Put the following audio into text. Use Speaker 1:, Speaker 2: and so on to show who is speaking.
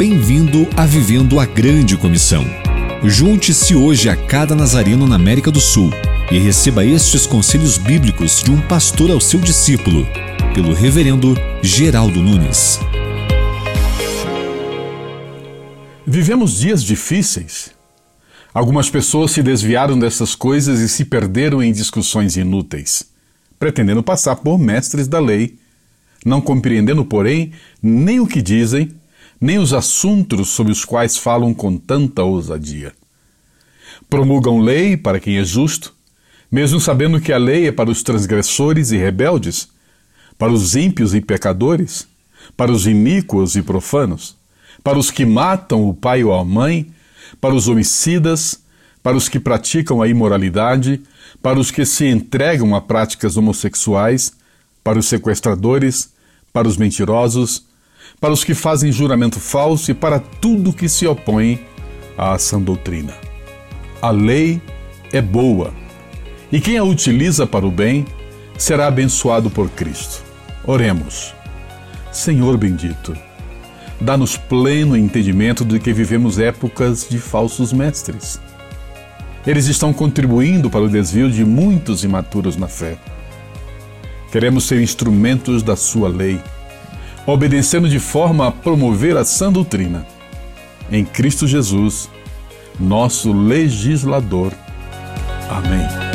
Speaker 1: Bem-vindo a Vivendo a Grande Comissão. Junte-se hoje a cada nazareno na América do Sul e receba estes conselhos bíblicos de um pastor ao seu discípulo, pelo Reverendo Geraldo Nunes.
Speaker 2: Vivemos dias difíceis. Algumas pessoas se desviaram dessas coisas e se perderam em discussões inúteis, pretendendo passar por mestres da lei, não compreendendo, porém, nem o que dizem nem os assuntos sobre os quais falam com tanta ousadia. Promulgam lei para quem é justo, mesmo sabendo que a lei é para os transgressores e rebeldes, para os ímpios e pecadores, para os iníquos e profanos, para os que matam o pai ou a mãe, para os homicidas, para os que praticam a imoralidade, para os que se entregam a práticas homossexuais, para os sequestradores, para os mentirosos, para os que fazem juramento falso e para tudo que se opõe à sã doutrina. A lei é boa e quem a utiliza para o bem será abençoado por Cristo. Oremos. Senhor bendito, dá-nos pleno entendimento de que vivemos épocas de falsos mestres. Eles estão contribuindo para o desvio de muitos imaturos na fé. Queremos ser instrumentos da Sua lei obedecendo de forma a promover a sã doutrina. Em Cristo Jesus, nosso legislador. Amém.